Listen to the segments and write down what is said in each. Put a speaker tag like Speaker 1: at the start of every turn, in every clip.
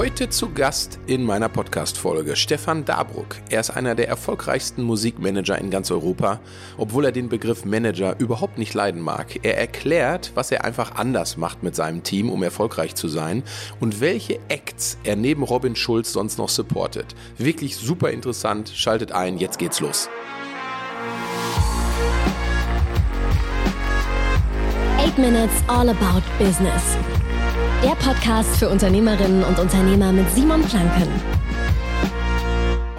Speaker 1: Heute zu Gast in meiner Podcast-Folge Stefan Dabruck. Er ist einer der erfolgreichsten Musikmanager in ganz Europa, obwohl er den Begriff Manager überhaupt nicht leiden mag. Er erklärt, was er einfach anders macht mit seinem Team, um erfolgreich zu sein und welche Acts er neben Robin Schulz sonst noch supportet. Wirklich super interessant. Schaltet ein, jetzt geht's los.
Speaker 2: Eight Minutes All About Business. Der Podcast für Unternehmerinnen und Unternehmer mit Simon Planken.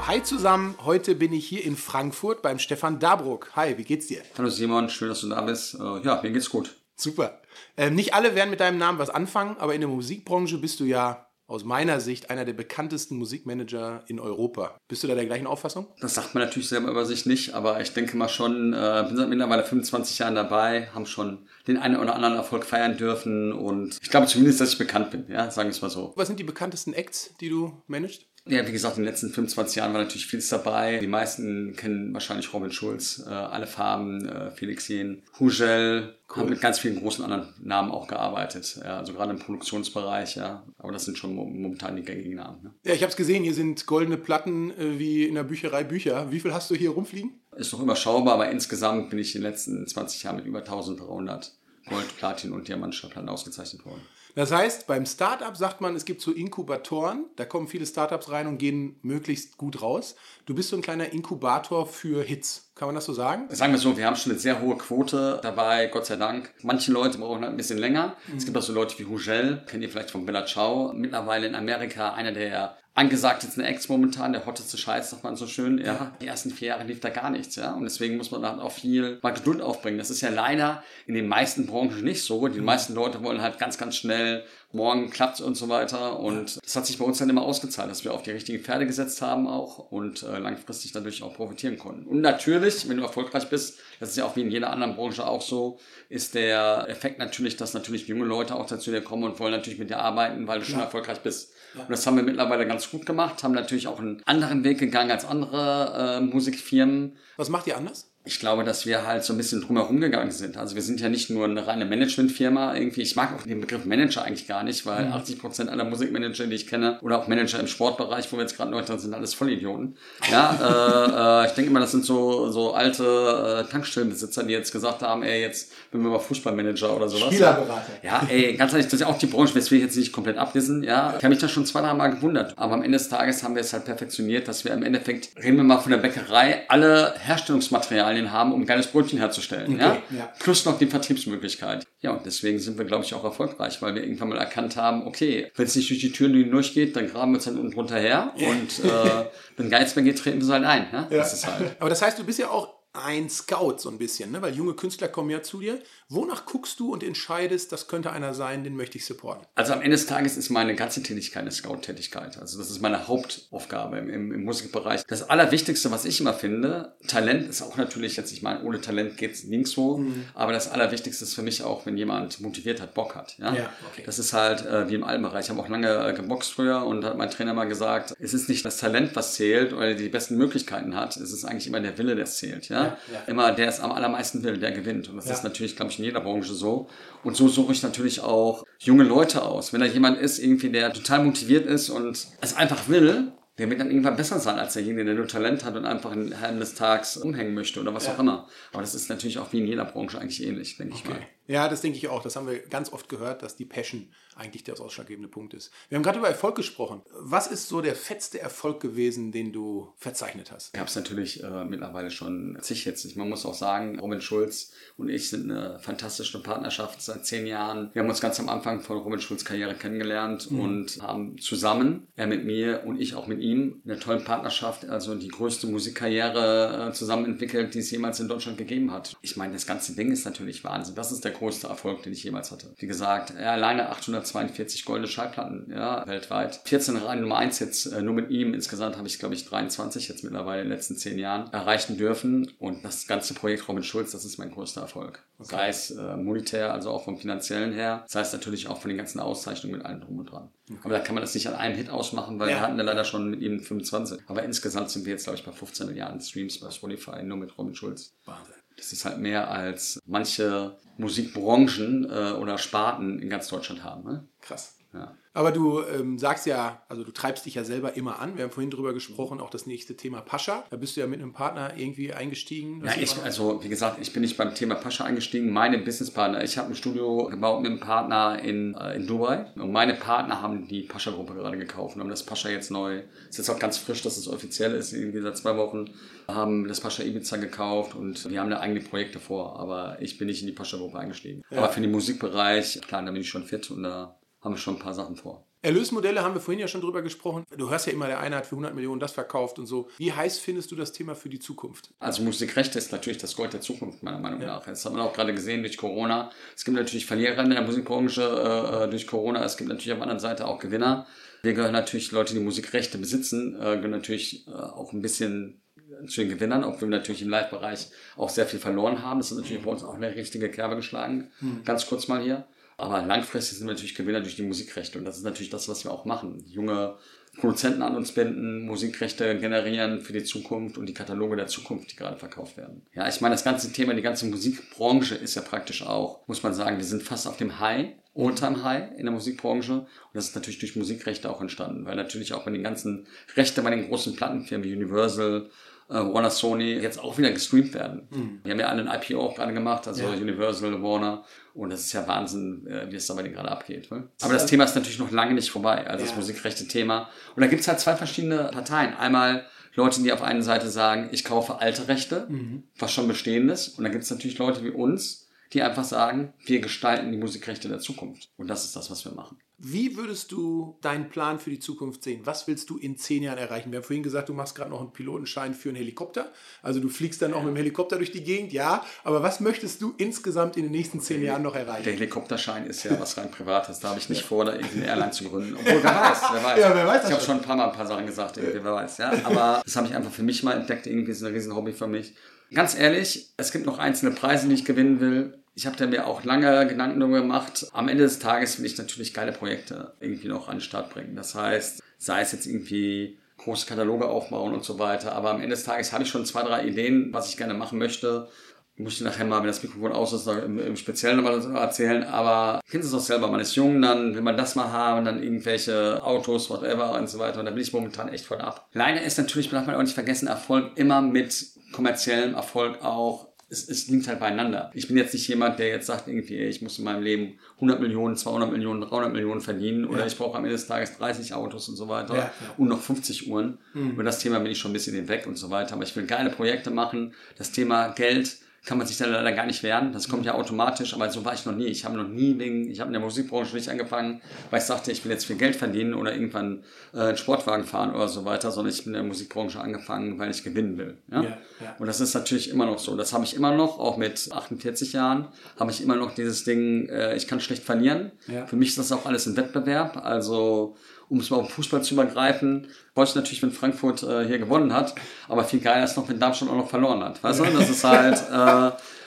Speaker 1: Hi zusammen, heute bin ich hier in Frankfurt beim Stefan Dabruck. Hi, wie geht's dir?
Speaker 3: Hallo Simon, schön, dass du da bist. Äh, ja, mir geht's gut.
Speaker 1: Super. Ähm, nicht alle werden mit deinem Namen was anfangen, aber in der Musikbranche bist du ja aus meiner Sicht einer der bekanntesten Musikmanager in Europa. Bist du da der gleichen Auffassung?
Speaker 3: Das sagt man natürlich selber über sich nicht, aber ich denke mal schon, äh, bin seit mittlerweile 25 Jahren dabei, haben schon den einen oder anderen Erfolg feiern dürfen und ich glaube zumindest, dass ich bekannt bin, ja, sagen wir es mal so.
Speaker 1: Was sind die bekanntesten Acts, die du managst?
Speaker 3: Ja, wie gesagt, in den letzten 25 Jahren war natürlich vieles dabei. Die meisten kennen wahrscheinlich Robin Schulz, äh, Alle Farben, äh, Felix Jen, Hugel, cool. haben mit ganz vielen großen anderen Namen auch gearbeitet. Ja, also gerade im Produktionsbereich, ja. Aber das sind schon momentan die gängigen Namen. Ne?
Speaker 1: Ja, ich habe es gesehen, hier sind goldene Platten äh, wie in der Bücherei Bücher. Wie viel hast du hier rumfliegen?
Speaker 3: Ist noch überschaubar, aber insgesamt bin ich in den letzten 20 Jahren mit über 1300 Gold, Platin und Diamantschallplatten ausgezeichnet worden.
Speaker 1: Das heißt, beim Startup sagt man, es gibt so Inkubatoren, da kommen viele Startups rein und gehen möglichst gut raus. Du bist so ein kleiner Inkubator für Hits. Kann man das so sagen?
Speaker 3: Sagen wir so, wir haben schon eine sehr hohe Quote dabei, Gott sei Dank. Manche Leute brauchen halt ein bisschen länger. Mhm. Es gibt auch so Leute wie Hugel, kennt ihr vielleicht von Bella Ciao. Mittlerweile in Amerika einer der angesagt jetzt eine Ex momentan, der hotteste Scheiß, sagt man so schön. Ja, die ersten vier Jahre lief da gar nichts, ja. Und deswegen muss man dann auch viel mal Geduld aufbringen. Das ist ja leider in den meisten Branchen nicht so. Die meisten Leute wollen halt ganz, ganz schnell morgen klappt und so weiter. Und das hat sich bei uns dann immer ausgezahlt, dass wir auf die richtigen Pferde gesetzt haben auch und äh, langfristig dadurch auch profitieren konnten. Und natürlich, wenn du erfolgreich bist, das ist ja auch wie in jeder anderen Branche auch so, ist der Effekt natürlich, dass natürlich junge Leute auch dazu dir kommen und wollen natürlich mit dir arbeiten, weil du schon ja. erfolgreich bist. Ja. Und das haben wir mittlerweile ganz gut gemacht, haben natürlich auch einen anderen Weg gegangen als andere äh, Musikfirmen.
Speaker 1: Was macht ihr anders?
Speaker 3: Ich glaube, dass wir halt so ein bisschen drumherum gegangen sind. Also wir sind ja nicht nur eine reine Managementfirma irgendwie. Ich mag auch den Begriff Manager eigentlich gar nicht, weil mhm. 80 Prozent aller Musikmanager, die ich kenne, oder auch Manager im Sportbereich, wo wir jetzt gerade neu drin sind, alles Vollidioten. Ja, äh, äh, ich denke immer, das sind so, so alte äh, Tankstellenbesitzer, die jetzt gesagt haben, ey, jetzt bin wir mal Fußballmanager oder sowas.
Speaker 1: Spielerberater.
Speaker 3: Ja, ey, ganz ehrlich, das ist ja auch die Branche, das will ich jetzt nicht komplett ablissen. Ja, ich habe mich da schon zwei, drei Mal gewundert. Aber am Ende des Tages haben wir es halt perfektioniert, dass wir im Endeffekt, reden wir mal von der Bäckerei, alle Herstellungsmaterialien haben, um geiles Brötchen herzustellen. Okay, ja? ja? Plus noch die Vertriebsmöglichkeit. Ja, und deswegen sind wir, glaube ich, auch erfolgreich, weil wir irgendwann mal erkannt haben, okay, wenn es nicht durch die Türen durchgeht, dann graben wir es dann unten drunter her. Und äh, wenn Geiz mehr geht, treten wir es halt ein. Ja?
Speaker 1: ja? Das ist halt. Aber das heißt, du bist ja auch ein Scout so ein bisschen, ne? weil junge Künstler kommen ja zu dir. Wonach guckst du und entscheidest, das könnte einer sein, den möchte ich supporten?
Speaker 3: Also am Ende des Tages ist meine ganze Tätigkeit eine Scout-Tätigkeit. Also das ist meine Hauptaufgabe im, im, im, Musikbereich. Das Allerwichtigste, was ich immer finde, Talent ist auch natürlich jetzt, ich meine, ohne Talent geht es nirgends so, mhm. aber das Allerwichtigste ist für mich auch, wenn jemand motiviert hat, Bock hat. Ja, ja okay. Das ist halt äh, wie im allen Bereich. Ich habe auch lange äh, geboxt früher und hat mein Trainer mal gesagt, es ist nicht das Talent, was zählt oder die besten Möglichkeiten hat, es ist eigentlich immer der Wille, der zählt. Ja? Ja. Immer der es am allermeisten will, der gewinnt. Und das ist natürlich, glaube ich, in jeder Branche so. Und so suche ich natürlich auch junge Leute aus. Wenn da jemand ist, irgendwie, der total motiviert ist und es einfach will, der wird dann irgendwann besser sein als derjenige, der nur Talent hat und einfach in Herrn des Tages umhängen möchte oder was ja. auch immer. Aber das ist natürlich auch wie in jeder Branche eigentlich ähnlich, denke okay. ich mal.
Speaker 1: Ja, das denke ich auch. Das haben wir ganz oft gehört, dass die Passion eigentlich der ausschlaggebende Punkt ist. Wir haben gerade über Erfolg gesprochen. Was ist so der fetzte Erfolg gewesen, den du verzeichnet hast?
Speaker 3: Ich habe es natürlich äh, mittlerweile schon zig jetzt. Man muss auch sagen, Robin Schulz und ich sind eine fantastische Partnerschaft seit zehn Jahren. Wir haben uns ganz am Anfang von Robin Schulz Karriere kennengelernt mhm. und haben zusammen, er mit mir und ich auch mit ihm, eine tolle Partnerschaft, also die größte Musikkarriere äh, zusammen entwickelt, die es jemals in Deutschland gegeben hat. Ich meine, das ganze Ding ist natürlich Wahnsinn. Das ist der größte Erfolg, den ich jemals hatte. Wie gesagt, er alleine 842 goldene Schallplatten, ja, weltweit. 14 Reihen Nummer 1 jetzt äh, nur mit ihm. Insgesamt habe ich, glaube ich, 23 jetzt mittlerweile in den letzten zehn Jahren erreichen dürfen. Und das ganze Projekt Robin Schulz, das ist mein größter Erfolg. Okay. Sei es äh, monetär, also auch vom finanziellen her, sei es natürlich auch von den ganzen Auszeichnungen mit allem drum und dran. Okay. Aber da kann man das nicht an einem Hit ausmachen, weil ja. wir hatten ja leider schon mit ihm 25. Aber insgesamt sind wir jetzt, glaube ich, bei 15 Milliarden Streams bei Spotify, nur mit Robin Schulz. Wahnsinn. Das ist halt mehr als manche Musikbranchen äh, oder Sparten in ganz Deutschland haben. Ne?
Speaker 1: Krass.
Speaker 3: Ja.
Speaker 1: Aber du ähm, sagst ja, also du treibst dich ja selber immer an. Wir haben vorhin drüber gesprochen, auch das nächste Thema Pascha. Da bist du ja mit einem Partner irgendwie eingestiegen.
Speaker 3: Ja, ich, also wie gesagt, ich bin nicht beim Thema Pascha eingestiegen. Meine Businesspartner, ich habe ein Studio gebaut mit einem Partner in, äh, in Dubai. Und meine Partner haben die Pascha-Gruppe gerade gekauft und haben das Pascha jetzt neu. Ist jetzt auch ganz frisch, dass es offiziell ist. Irgendwie seit zwei Wochen haben das Pascha Ibiza gekauft und die haben da eigene Projekte vor. Aber ich bin nicht in die Pascha-Gruppe eingestiegen. Ja. Aber für den Musikbereich, klar, da bin ich schon fit und da haben wir schon ein paar Sachen vor.
Speaker 1: Erlösmodelle haben wir vorhin ja schon drüber gesprochen. Du hörst ja immer, der eine hat für 100 Millionen das verkauft und so. Wie heiß findest du das Thema für die Zukunft?
Speaker 3: Also Musikrechte ist natürlich das Gold der Zukunft, meiner Meinung ja. nach. Das hat man auch gerade gesehen durch Corona. Es gibt natürlich Verlierer in der Musikbranche äh, durch Corona. Es gibt natürlich auf der anderen Seite auch Gewinner. Wir gehören natürlich, Leute, die Musikrechte besitzen, äh, gehören natürlich äh, auch ein bisschen zu den Gewinnern, obwohl wir natürlich im Live-Bereich auch sehr viel verloren haben. Das ist natürlich bei uns auch eine richtige Kerbe geschlagen. Hm. Ganz kurz mal hier. Aber langfristig sind wir natürlich Gewinner durch die Musikrechte. Und das ist natürlich das, was wir auch machen. Junge Produzenten an uns binden, Musikrechte generieren für die Zukunft und die Kataloge der Zukunft, die gerade verkauft werden. Ja, ich meine, das ganze Thema, die ganze Musikbranche ist ja praktisch auch, muss man sagen, wir sind fast auf dem High, All-Time High in der Musikbranche. Und das ist natürlich durch Musikrechte auch entstanden, weil natürlich auch bei den ganzen Rechte bei den großen Plattenfirmen wie Universal, äh, Warner, Sony jetzt auch wieder gestreamt werden. Mhm. Wir haben ja alle ein IPO auch gerade gemacht, also ja. Universal, Warner. Und das ist ja Wahnsinn, äh, wie es da bei denen gerade abgeht. Ne? Aber das Thema ist natürlich noch lange nicht vorbei, also ja. das musikrechte Thema. Und da gibt es halt zwei verschiedene Parteien. Einmal Leute, die auf einer Seite sagen, ich kaufe alte Rechte, mhm. was schon bestehendes. Und dann gibt es natürlich Leute wie uns, die einfach sagen, wir gestalten die Musikrechte der Zukunft. Und das ist das, was wir machen.
Speaker 1: Wie würdest du deinen Plan für die Zukunft sehen? Was willst du in zehn Jahren erreichen? Wir haben vorhin gesagt, du machst gerade noch einen Pilotenschein für einen Helikopter. Also du fliegst dann auch mit dem Helikopter durch die Gegend, ja. Aber was möchtest du insgesamt in den nächsten zehn Jahren noch erreichen?
Speaker 3: Der Helikopterschein ist ja was rein Privates. Da habe ich nicht vor, da irgendeine Airline zu gründen. Obwohl, wer weiß, wer weiß. Ja, wer weiß ich habe schon ein paar Mal ein paar Sachen gesagt, wer weiß. Ja. Aber das habe ich einfach für mich mal entdeckt. Irgendwie ist ein riesen Hobby für mich. Ganz ehrlich, es gibt noch einzelne Preise, die ich gewinnen will. Ich habe da mir auch lange Gedanken darüber gemacht. Am Ende des Tages will ich natürlich geile Projekte irgendwie noch an den Start bringen. Das heißt, sei es jetzt irgendwie große Kataloge aufbauen und so weiter. Aber am Ende des Tages habe ich schon zwei, drei Ideen, was ich gerne machen möchte. Muss ich nachher mal, wenn das Mikrofon aus ist, im, im Speziellen nochmal erzählen. Aber kennst es auch selber, man ist jung, dann will man das mal haben, dann irgendwelche Autos, whatever und so weiter. Und da bin ich momentan echt voll ab. Leider ist natürlich, darf man auch nicht vergessen, Erfolg immer mit kommerziellem Erfolg auch es, es liegt halt beieinander. Ich bin jetzt nicht jemand, der jetzt sagt, irgendwie, ich muss in meinem Leben 100 Millionen, 200 Millionen, 300 Millionen verdienen oder ja. ich brauche am Ende des Tages 30 Autos und so weiter ja, und noch 50 Uhren. Mhm. Über das Thema bin ich schon ein bisschen hinweg und so weiter. Aber ich will geile Projekte machen. Das Thema Geld kann man sich dann leider gar nicht wehren. Das kommt ja automatisch, aber so war ich noch nie. Ich habe noch nie wegen, ich habe in der Musikbranche nicht angefangen, weil ich sagte, ich will jetzt viel Geld verdienen oder irgendwann äh, einen Sportwagen fahren oder so weiter, sondern ich bin in der Musikbranche angefangen, weil ich gewinnen will. Ja? ja, ja. Und das ist natürlich immer noch so. Das habe ich immer noch, auch mit 48 Jahren, habe ich immer noch dieses Ding, äh, ich kann schlecht verlieren. Ja. Für mich ist das auch alles ein Wettbewerb. Also um es mal auf Fußball zu übergreifen, freue ich natürlich, wenn Frankfurt äh, hier gewonnen hat, aber viel geiler ist noch, wenn Darmstadt auch noch verloren hat. Weißt du, das ist halt, äh,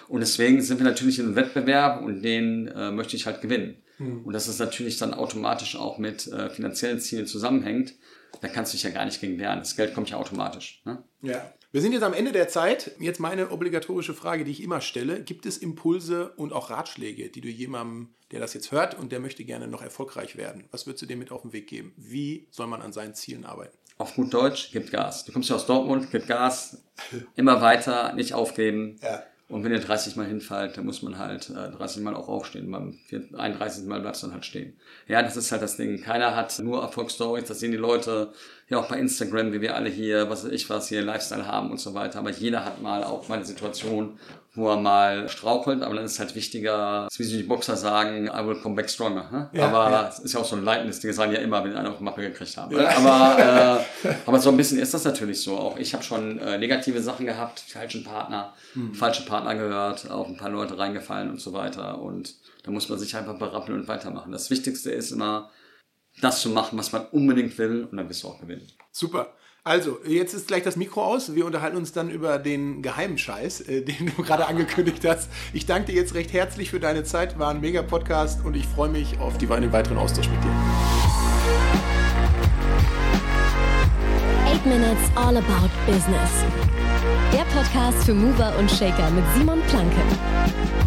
Speaker 3: und deswegen sind wir natürlich in einem Wettbewerb und den äh, möchte ich halt gewinnen. Mhm. Und das ist natürlich dann automatisch auch mit äh, finanziellen Zielen zusammenhängt. Da kannst du dich ja gar nicht gegen wehren. Das Geld kommt ja automatisch. Ne?
Speaker 1: Ja. Wir sind jetzt am Ende der Zeit. Jetzt meine obligatorische Frage, die ich immer stelle. Gibt es Impulse und auch Ratschläge, die du jemandem, der das jetzt hört und der möchte gerne noch erfolgreich werden, was würdest du dem mit auf den Weg geben? Wie soll man an seinen Zielen arbeiten?
Speaker 3: Auf gut Deutsch, gib Gas. Du kommst ja aus Dortmund, gib Gas. Immer weiter, nicht aufgeben. Ja. Und wenn ihr 30 Mal hinfallt, dann muss man halt äh, 30 Mal auch aufstehen. Beim 31. Mal bleibt es dann halt stehen. Ja, das ist halt das Ding. Keiner hat nur Erfolgsstories. Das sehen die Leute ja auch bei Instagram, wie wir alle hier, was weiß ich was, hier Lifestyle haben und so weiter. Aber jeder hat mal auch mal eine Situation, wo er mal strauchelt, aber dann ist halt wichtiger, wie sie die Boxer sagen, I will come back stronger. Ne? Ja, aber ja. es ist ja auch so ein leitendes Ding, das sagen ja immer, wenn sie einen auf Mappe gekriegt haben. Ja. Aber, äh, aber so ein bisschen ist das natürlich so. Auch ich habe schon äh, negative Sachen gehabt, falschen Partner, hm. falsche Partner gehört, auf ein paar Leute reingefallen und so weiter. Und da muss man sich einfach berappeln und weitermachen. Das Wichtigste ist immer, das zu machen, was man unbedingt will und dann wirst du auch gewinnen.
Speaker 1: Super. Also, jetzt ist gleich das Mikro aus. Wir unterhalten uns dann über den geheimen Scheiß, äh, den du gerade angekündigt hast. Ich danke dir jetzt recht herzlich für deine Zeit. War ein mega Podcast und ich freue mich auf die, den weiteren Austausch mit dir.
Speaker 2: 8 Minutes All About Business. Der Podcast für Mover und Shaker mit Simon Planke.